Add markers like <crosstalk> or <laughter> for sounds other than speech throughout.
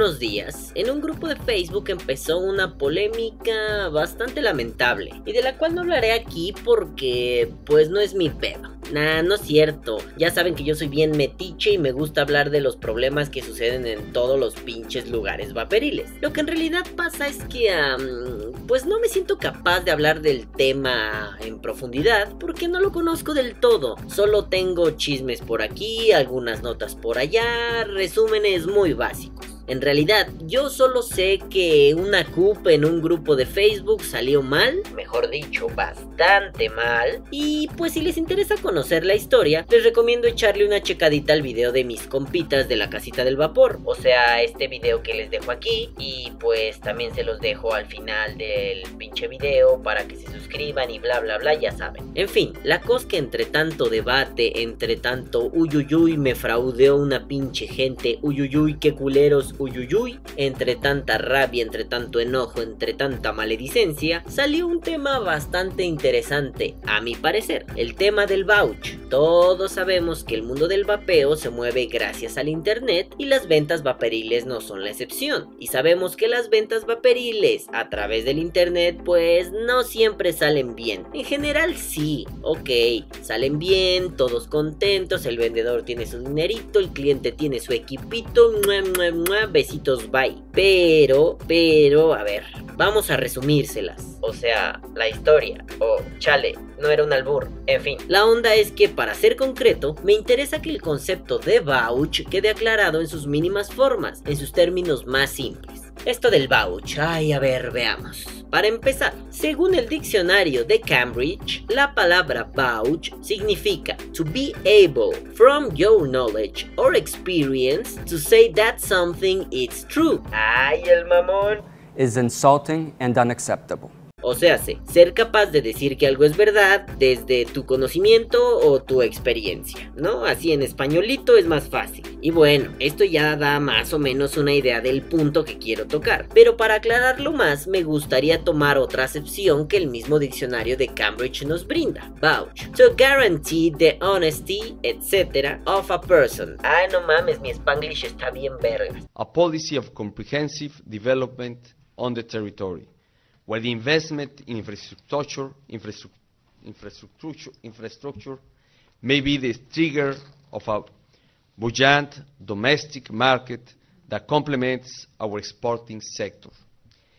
algunos días, en un grupo de Facebook empezó una polémica bastante lamentable y de la cual no hablaré aquí porque pues no es mi pedo. Nah, no es cierto. Ya saben que yo soy bien metiche y me gusta hablar de los problemas que suceden en todos los pinches lugares vaporiles. Lo que en realidad pasa es que, pues no me siento capaz de hablar del tema en profundidad porque no lo conozco del todo. Solo tengo chismes por aquí, algunas notas por allá, resúmenes muy básicos. En realidad, yo solo sé que una CUP en un grupo de Facebook salió mal, mejor dicho, bastante mal. Y pues si les interesa conocer la historia, les recomiendo echarle una checadita al video de mis compitas de la casita del vapor. O sea, este video que les dejo aquí. Y pues también se los dejo al final del pinche video para que se suscriban y bla bla bla, ya saben. En fin, la cosa que entre tanto debate, entre tanto uyuyuy me fraudeó una pinche gente, uyuyuy qué culeros uyuyuy, entre tanta rabia, entre tanto enojo, entre tanta maledicencia, salió un tema bastante interesante, a mi parecer, el tema del vouch. Todos sabemos que el mundo del vapeo se mueve gracias al internet y las ventas vaporiles no son la excepción. Y sabemos que las ventas vaporiles a través del internet pues no siempre salen bien. En general sí, ok, salen bien, todos contentos, el vendedor tiene su dinerito, el cliente tiene su equipito, besitos, bye. Pero, pero, a ver, vamos a resumírselas. O sea, la historia, o chale, no era un albur, en fin. La onda es que para ser concreto, me interesa que el concepto de vouch quede aclarado en sus mínimas formas, en sus términos más simples. Esto del vouch, ay, a ver, veamos. Para empezar, según el diccionario de Cambridge, la palabra vouch significa to be able, from your knowledge or experience, to say that something is true. Ay, el mamón. Is insulting and unacceptable. O sea, ser capaz de decir que algo es verdad desde tu conocimiento o tu experiencia, ¿no? Así en españolito es más fácil. Y bueno, esto ya da más o menos una idea del punto que quiero tocar. Pero para aclararlo más, me gustaría tomar otra acepción que el mismo diccionario de Cambridge nos brinda. Vouch. To guarantee the honesty, etc. of a person. Ay, no mames, mi spanglish está bien vergas. A policy of comprehensive development on the territory where the investment in infrastructure, infrastructure, infrastructure may be the trigger of a buoyant domestic market that complements our exporting sector.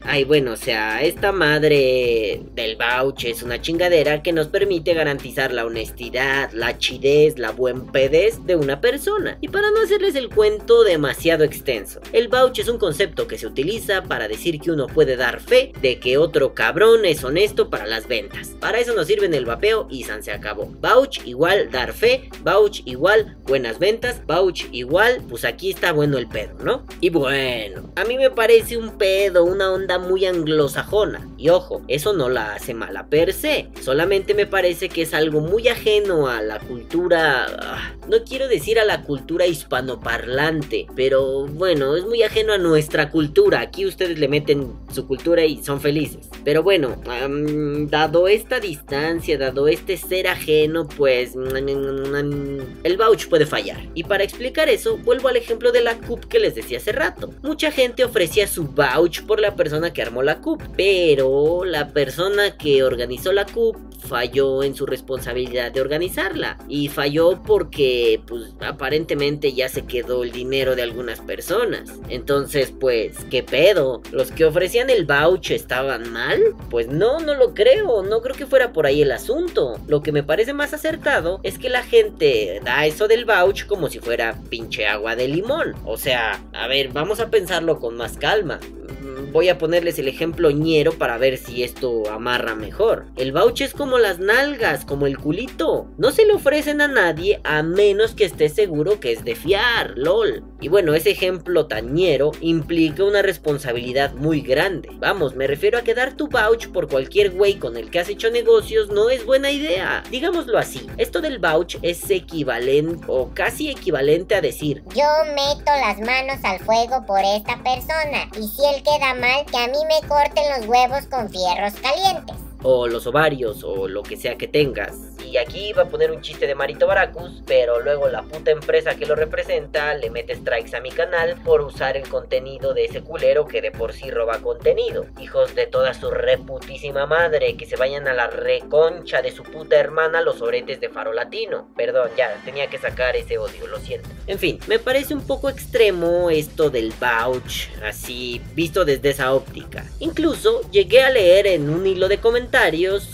Ay, bueno, o sea, esta madre del vouch es una chingadera que nos permite garantizar la honestidad, la chidez, la buen pedez de una persona. Y para no hacerles el cuento demasiado extenso, el vouch es un concepto que se utiliza para decir que uno puede dar fe de que otro cabrón es honesto para las ventas. Para eso nos sirven el vapeo y San se acabó. Vouch igual dar fe, vouch igual buenas ventas, vouch igual, pues aquí está bueno el pedo, ¿no? Y bueno, a mí me parece un pedo, una onda muy anglosajona. Y ojo, eso no la hace mala per se. Solamente me parece que es algo muy ajeno a la cultura... Ah, no quiero decir a la cultura hispanoparlante, pero bueno, es muy ajeno a nuestra cultura. Aquí ustedes le meten su cultura y son felices. Pero bueno, dado esta distancia, dado este ser ajeno, pues el vouch puede fallar. Y para explicar eso, vuelvo al ejemplo de la CUP que les decía hace rato. Mucha gente ofrecía su vouch por la persona que armó la CUP, pero la persona que organizó la CUP falló en su responsabilidad de organizarla y falló porque pues aparentemente ya se quedó el dinero de algunas personas. Entonces pues, ¿qué pedo? ¿Los que ofrecían el voucher estaban mal? Pues no, no lo creo, no creo que fuera por ahí el asunto. Lo que me parece más acertado es que la gente da eso del voucher como si fuera pinche agua de limón. O sea, a ver, vamos a pensarlo con más calma voy a ponerles el ejemplo ñero para ver si esto amarra mejor. El vouch es como las nalgas, como el culito. No se le ofrecen a nadie a menos que esté seguro que es de fiar, lol. Y bueno, ese ejemplo tañero implica una responsabilidad muy grande. Vamos, me refiero a que dar tu vouch por cualquier güey con el que has hecho negocios no es buena idea. Digámoslo así, esto del vouch es equivalente o casi equivalente a decir Yo meto las manos al fuego por esta persona y si él queda mal, que a mí me corten los huevos con fierros calientes. O los ovarios, o lo que sea que tengas. Y aquí iba a poner un chiste de Marito Baracus, pero luego la puta empresa que lo representa le mete strikes a mi canal por usar el contenido de ese culero que de por sí roba contenido. Hijos de toda su reputísima madre, que se vayan a la reconcha de su puta hermana los oretes de Faro Latino. Perdón, ya, tenía que sacar ese odio, lo siento. En fin, me parece un poco extremo esto del vouch, así visto desde esa óptica. Incluso llegué a leer en un hilo de comentarios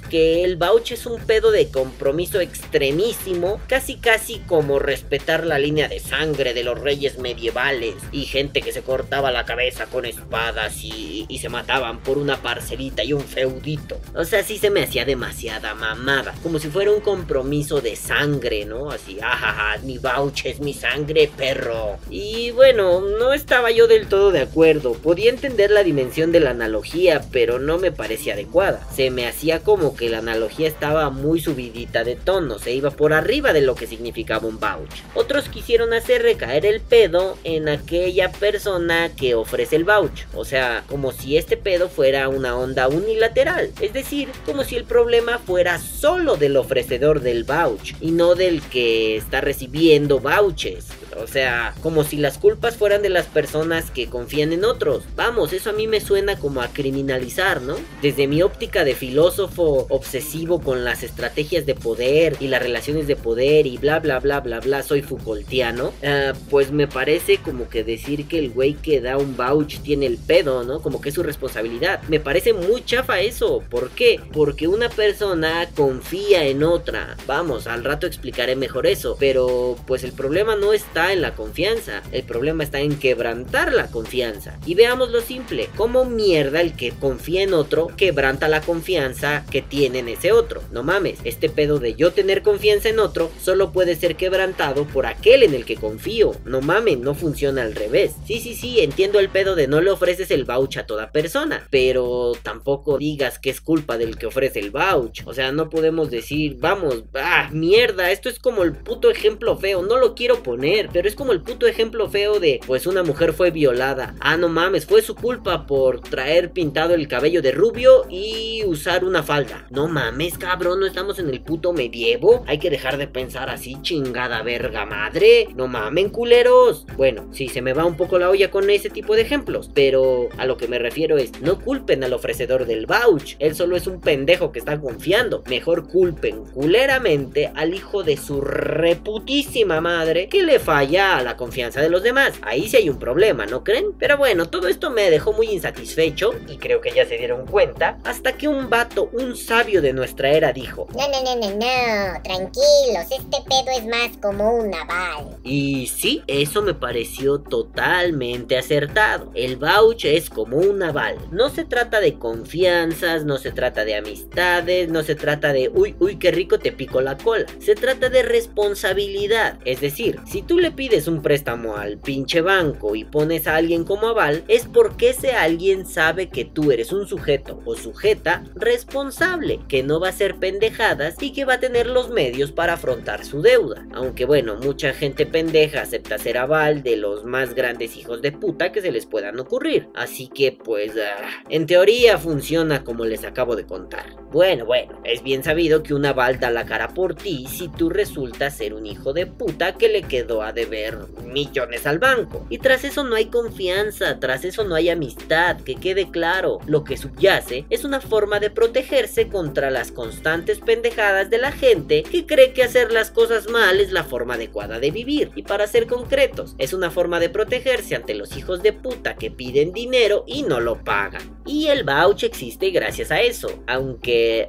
que el vouch es un pedo de compromiso extremísimo, casi casi como respetar la línea de sangre de los reyes medievales y gente que se cortaba la cabeza con espadas y, se mataban por una parcelita y un feudito. O sea, sí se me hacía demasiada mamada, como si fuera un compromiso de sangre, ¿no? Así, ajaja, mi vouch es mi sangre, perro. Y bueno, no estaba yo del todo de acuerdo, podía entender la dimensión de la analogía, pero no me parecía adecuada. Se me hacía como que la analogía estaba muy subidita de tono, se iba por arriba de lo que significaba un vouch. Otros quisieron hacer recaer el pedo en aquella persona que ofrece el vouch, o sea, como si este pedo fuera una onda unilateral, es decir, como si el problema fuera solo del ofrecedor del vouch y no del que está recibiendo vouches. O sea, como si las culpas fueran de las personas que confían en otros. Vamos, eso a mí me suena como a criminalizar, ¿no? Desde mi óptica de filósofo obsesivo con las estrategias de poder y las relaciones de poder y bla bla bla bla bla, soy Foucaultiano, uh, pues me parece como que decir que el güey que da un vouch tiene el pedo, ¿no? Como que es su responsabilidad. Me parece muy chafa eso. ¿Por qué? Porque una persona confía en otra. Vamos, al rato explicaré mejor eso. Pero pues el problema no está en la confianza. El problema está en quebrantar la confianza. Y veamos lo simple. ¿Cómo mierda el que confía en otro quebranta la confianza que tiene en ese otro? No mames, este pedo de yo tener confianza en otro solo puede ser quebrantado por aquel en el que confío. No mames, no funciona al revés. Sí, sí, sí, entiendo el pedo de no le ofreces el vouch a toda persona. Pero tampoco digas que es culpa del que ofrece el vouch. O sea, no podemos decir, vamos, ah, mierda, esto es como el puto ejemplo feo. No lo quiero poner, pero es como el puto ejemplo feo de, pues una mujer fue violada. Ah, no mames, fue su culpa por traer pintado el cabello de rubio y usar una falda. No mames, cabrón, no estamos en el puto medievo. Hay que dejar de pensar así, chingada verga madre. No mamen, culeros. Bueno, sí, se me va un poco la olla con ese tipo de ejemplos, pero a lo que me refiero es, no culpen al ofrecedor del vouch. Él solo es un pendejo que está confiando. Mejor culpen culeramente al hijo de su reputísima madre que le falla a la confianza de los demás. Ahí sí hay un problema, ¿no creen? Pero bueno, todo esto me dejó muy insatisfecho y creo que ya se dieron cuenta hasta que un vato, un sabio de nuestra era dijo, No, no, no, no, no, tranquilos, este pedo es más como un aval. Y sí, eso me pareció totalmente acertado. El vouch es como un aval. No se trata de confianzas, no se trata de amistades, no se trata de uy, uy, qué rico te pico la cola. Se trata de responsabilidad. Es decir, si tú le pides un préstamo al pinche banco y pones a alguien como aval, es porque ese alguien sabe que tú eres un sujeto o sujeta responsable, que no va a hacer pendejadas y que va a tener los medios para afrontar su deuda. Aunque bueno, mucha gente pendeja acepta ser aval de los más grandes hijos de puta que se les puedan ocurrir. Así que pues, ah, en teoría funciona como les acabo de contar. Bueno, bueno, es bien sabido que un aval da la cara por ti si tú resultas ser un hijo de puta que le quedó a deber millones al banco. Y tras eso no hay confianza, tras eso no hay amistad, que quede claro. Lo que subyace es una forma de protegerse contra las constantes pendejadas de la gente que cree que hacer las cosas mal es la forma adecuada de vivir. Y para ser concretos, es una forma de protegerse ante los hijos de puta que piden dinero y no lo pagan. Y el vouch existe gracias a eso, aunque...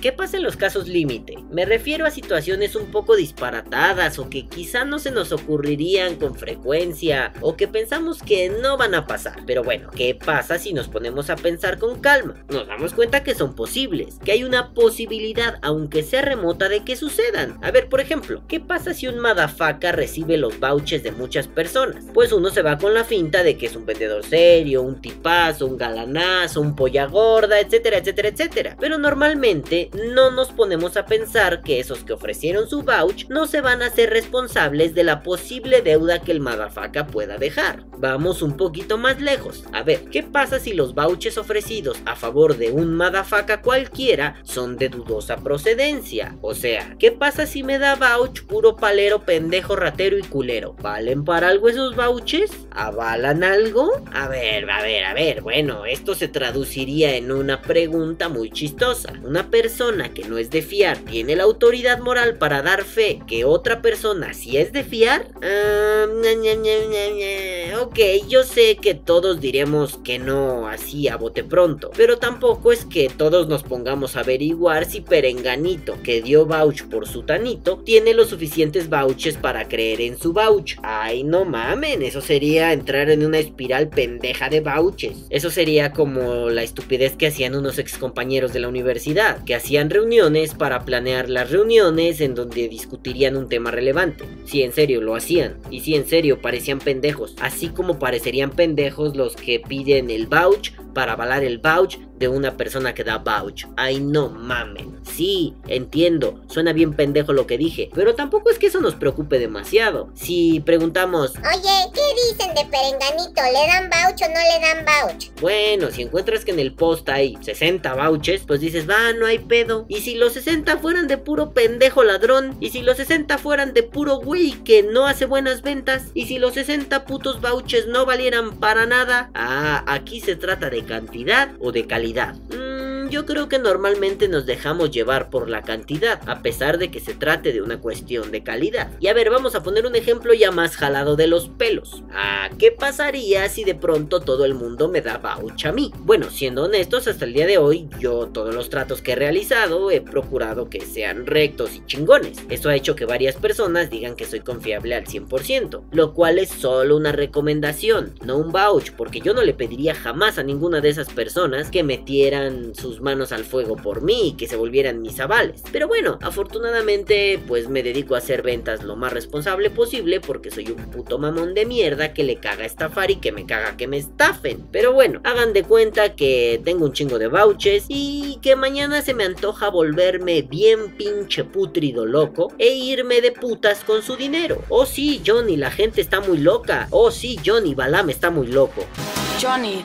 ¿Qué pasa en los casos límite? Me refiero a situaciones un poco disparatadas o que quizá no se nos ocurrirían con frecuencia o que pensamos que no van a pasar. Pero bueno, ¿qué pasa si nos ponemos a pensar con calma? Nos damos cuenta que son posibles, que hay una posibilidad, aunque sea remota, de que sucedan. A ver, por ejemplo, ¿qué pasa si un madafaka recibe los vouchers de muchas personas? Pues uno se va con la finta de que es un vendedor serio, un tipazo, un galanazo, un polla gorda, etcétera, etcétera, etcétera. Pero normalmente no nos ponemos a pensar que esos que ofrecieron su vouch no se van a hacer responsables de la posible deuda que el madafaca pueda dejar. Vamos un poquito más lejos. A ver, ¿qué pasa si los vouchers ofrecidos a favor de un madafaca cualquiera son de dudosa procedencia? O sea, ¿qué pasa si me da vouch puro palero, pendejo, ratero y culero? ¿Valen para algo esos vouchers? ¿Avalan algo? A ver, a ver, a ver. Bueno, esto se traduciría en una pregunta muy chistosa. Una persona que no es de fiar tiene la autoridad moral para dar fe que otra persona sí es de fiar? Ah, ok, yo sé que todos diremos que no así a bote pronto, pero tampoco es que todos nos pongamos a averiguar si Perenganito, que dio vouch por su tanito, tiene los suficientes vouches para creer en su vouch. Ay, no mamen, eso sería entrar en una espiral pendeja de vouches. Eso sería como la estupidez que hacían unos ex compañeros de la universidad, que hacían reuniones para planear las reuniones en donde discutirían un tema relevante. Si en serio lo hacían, y si en serio parecían pendejos, así como parecerían pendejos los que piden el vouch para avalar el vouch de una persona que da vouch. Ay, no mamen. Sí, entiendo, suena bien pendejo lo que dije, pero tampoco es que eso nos preocupe demasiado. Si preguntamos, Oye, ¿qué dicen de Perenganito? ¿Le dan vouch o no le dan vouch? bueno, si encuentras que en el post hay 60 vouches, pues dices, va, no hay pedo. Y si los 60 fueran de puro pendejo ladrón, y si los 60 fueran de puro güey que no hace buenas ventas, y si los 60 putos vouchers no valieran para nada, ah, aquí se trata de cantidad o de calidad. Yeah. Yo creo que normalmente nos dejamos llevar por la cantidad, a pesar de que se trate de una cuestión de calidad. Y a ver, vamos a poner un ejemplo ya más jalado de los pelos. ¿qué pasaría si de pronto todo el mundo me da vouch a mí? Bueno, siendo honestos, hasta el día de hoy, yo todos los tratos que he realizado he procurado que sean rectos y chingones. Eso ha hecho que varias personas digan que soy confiable al 100%, lo cual es solo una recomendación, no un vouch, porque yo no le pediría jamás a ninguna de esas personas que metieran sus manos al fuego por mí y que se volvieran mis avales. Pero bueno, afortunadamente pues me dedico a hacer ventas lo más responsable posible porque soy un puto mamón de mierda que le caga estafar y que me caga que me estafen. Pero bueno, hagan de cuenta que tengo un chingo de vouchers y que mañana se me antoja volverme bien pinche putrido loco e irme de putas con su dinero. Oh sí, Johnny, la gente está muy loca. Oh sí, Johnny, Balam está muy loco. Johnny,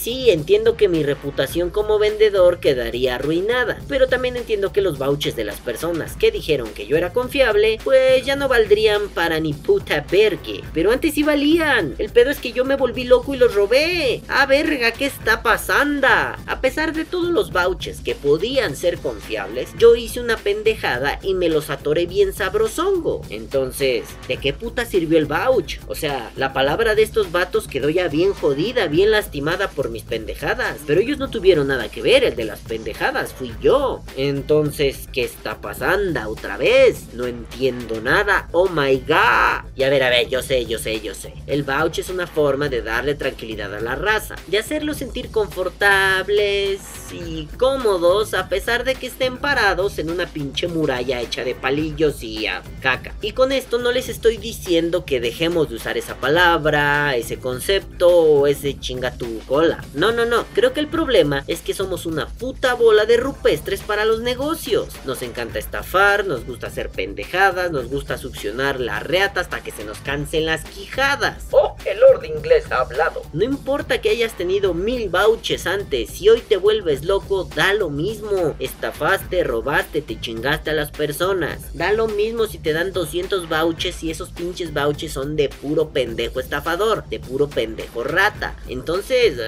Sí, entiendo que mi reputación como vendedor quedaría arruinada, pero también entiendo que los vouchers de las personas que dijeron que yo era confiable, pues ya no valdrían para ni puta vergue. Pero antes sí valían. El pedo es que yo me volví loco y los robé. Ah, verga, ¿qué está pasando? A pesar de todos los vouchers que podían ser confiables, yo hice una pendejada y me los atoré bien sabrosongo. Entonces, ¿de qué puta sirvió el vouch? O sea, la palabra de estos vatos quedó ya bien jodida, bien lastimada por mis pendejadas. Pero ellos no tuvieron nada que ver, el de las pendejadas fui yo. Entonces, ¿qué está pasando otra vez? No entiendo nada. Oh my god. Y a ver, a ver, yo sé, yo sé, yo sé. El vouch es una forma de darle tranquilidad a la raza, de hacerlos sentir confortables y cómodos a pesar de que estén parados en una pinche muralla hecha de palillos y a caca. Y con esto no les estoy diciendo que dejemos de usar esa palabra, ese concepto o ese chinga tu cola. No, no, no. Creo que el problema es que somos una puta bola de rupestres para los negocios. Nos encanta estafar, nos gusta hacer pendejadas, nos gusta succionar la reata hasta que se nos cansen las quijadas. Oh, el Lord inglés ha hablado. No importa que hayas tenido mil vouchers antes, si hoy te vuelves loco, da lo mismo. Estafaste, robaste, te chingaste a las personas. Da lo mismo si te dan 200 vouchers y esos pinches vouchers son de puro pendejo estafador, de puro pendejo rata. Entonces,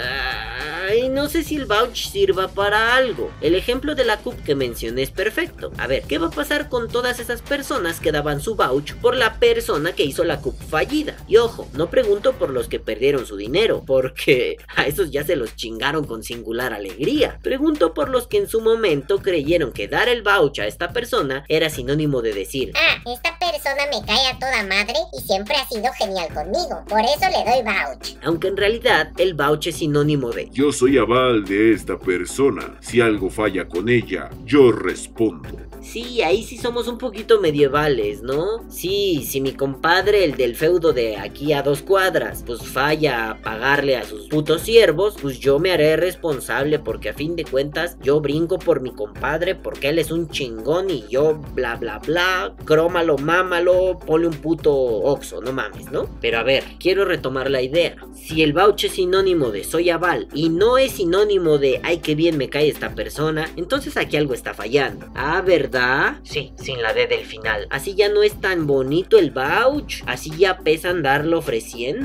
ay, no sé si el vouch sirva para algo. El ejemplo de la CUP que mencioné es perfecto. A ver, ¿qué va a pasar con todas esas personas que daban su vouch por la persona que hizo la CUP fallida? Y ojo, no pregunto por los que perdieron su dinero, porque <laughs> a esos ya se los chingaron con singular alegría. Pregunto por los que en su momento creyeron que dar el vouch a esta persona era sinónimo de decir, Ah, esta persona me cae a toda madre y siempre ha sido genial conmigo. Por eso le doy vouch. aunque en realidad el vouch es sinónimo de Yo soy aval de esta persona. Si algo falla con ella, yo respondo. Sí, ahí sí somos un poquito medievales, ¿no? Sí, si mi compadre, el del feudo de aquí a dos cuadras, cuadras pues falla a pagarle a sus putos siervos, pues yo me haré responsable porque a fin de cuentas yo brinco por mi compadre porque él es un chingón y yo bla bla bla, crómalo, mámalo, ponle un puto oxo, no mames, ¿no? Pero a ver, quiero retomar la idea. Si el vouch es sinónimo de soy aval y no es sinónimo de ay que bien me cae esta persona, entonces aquí algo está fallando. Ah, ¿verdad? Sí, sin la D del final. Así ya no es tan bonito el vouch, así ya pesa andarlo ofreciendo.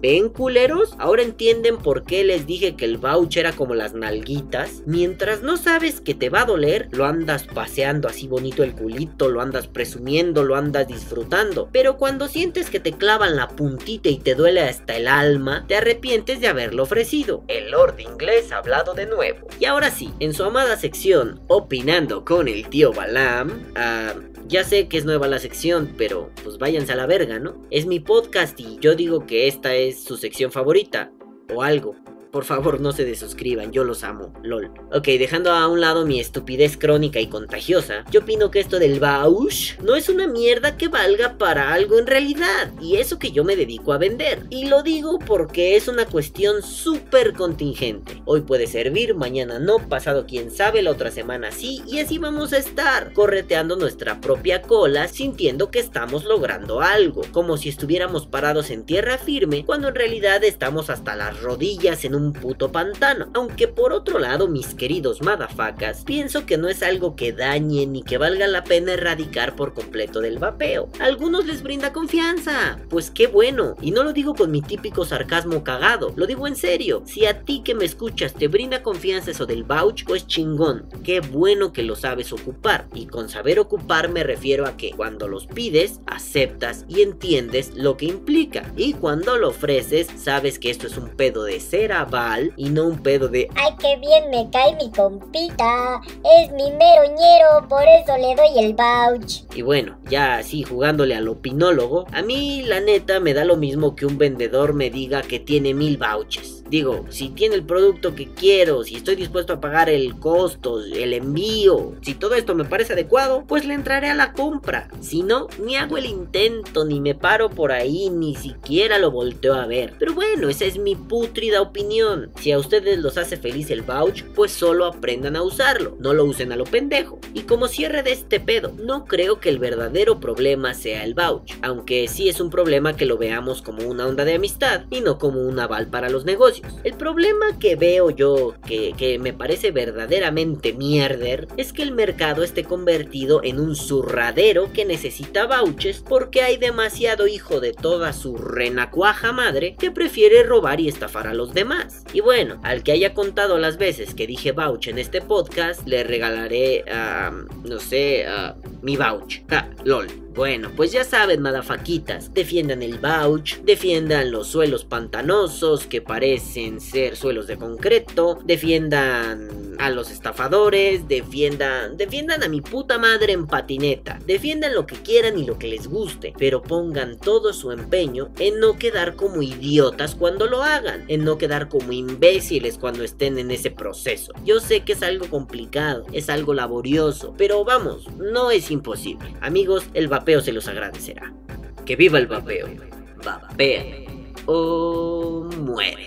¿Ven culeros? Ahora entienden por qué les dije que el vouch era como las nalguitas. Mientras no sabes que te va a doler, lo andas paseando así bonito el culito, lo andas presumiendo, lo andas disfrutando. Pero cuando sientes que te clavan la puntita y te duele hasta el alma, te arrepientes de haberlo ofrecido. El Lord inglés ha hablado de nuevo. Y ahora sí, en su amada sección, opinando con el tío Balam, ah, ya sé que es nueva la sección, pero pues váyanse a la verga, ¿no? Es mi podcast y yo digo que esta es su sección favorita, o algo. Por favor, no se desuscriban, yo los amo, lol. Ok, dejando a un lado mi estupidez crónica y contagiosa, yo opino que esto del Bausch no es una mierda que valga para algo en realidad, y eso que yo me dedico a vender. Y lo digo porque es una cuestión súper contingente. Hoy puede servir, mañana no, pasado quién sabe, la otra semana sí, y así vamos a estar, correteando nuestra propia cola, sintiendo que estamos logrando algo, como si estuviéramos parados en tierra firme, cuando en realidad estamos hasta las rodillas en un un puto pantano. Aunque por otro lado, mis queridos madafacas, pienso que no es algo que dañe ni que valga la pena erradicar por completo del vapeo. A algunos les brinda confianza. Pues qué bueno. Y no lo digo con mi típico sarcasmo cagado, lo digo en serio. Si a ti que me escuchas te brinda confianza eso del vouch, pues chingón. Qué bueno que lo sabes ocupar. Y con saber ocupar me refiero a que cuando los pides, aceptas y entiendes lo que implica. Y cuando lo ofreces, sabes que esto es un pedo de cera y no un pedo de ¡Ay, qué bien me cae mi compita! Es mi meroñero, por eso le doy el vouch. Y bueno, ya así jugándole al opinólogo, a mí la neta me da lo mismo que un vendedor me diga que tiene mil vouchers. Digo, si tiene el producto que quiero, si estoy dispuesto a pagar el costo, el envío, si todo esto me parece adecuado, pues le entraré a la compra. Si no, ni hago el intento, ni me paro por ahí, ni siquiera lo volteo a ver. Pero bueno, esa es mi putrida opinión. Si a ustedes los hace feliz el vouch, pues solo aprendan a usarlo, no lo usen a lo pendejo. Y como cierre de este pedo, no creo que el verdadero problema sea el vouch, aunque sí es un problema que lo veamos como una onda de amistad y no como un aval para los negocios. El problema que veo yo, que, me parece verdaderamente mierder, es que el mercado esté convertido en un zurradero que necesita vouchers porque hay demasiado hijo de toda su renacuaja madre que prefiere robar y estafar a los demás. Y bueno, al que haya contado las veces que dije vouch en este podcast, le regalaré, no sé, mi vouch. Ja, lol. Bueno, pues ya saben, madafaquitas, defiendan el vouch, defiendan los suelos pantanosos que parecen ser suelos de concreto, defiendan a los estafadores, defiendan, defiendan a mi puta madre en patineta, defiendan lo que quieran y lo que les guste, pero pongan todo su empeño en no quedar como idiotas cuando lo hagan, en no quedar como imbéciles cuando estén en ese proceso. Yo sé que es algo complicado, es algo laborioso, pero vamos, no es imposible. Amigos, el vapeo se los agradecerá. Que viva el vapeo. Vapea o muere.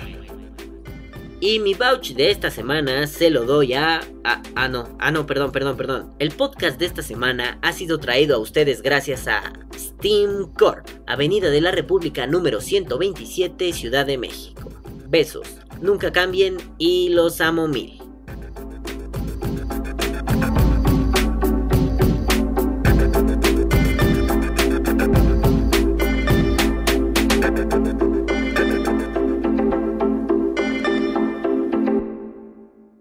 Y mi vouch de esta semana se lo doy a, Ah, no. Ah, no, perdón, perdón, perdón. El podcast de esta semana ha sido traído a ustedes gracias a Steam Corp, Avenida de la República número 127, Ciudad de México. Besos, nunca cambien y los amo mil.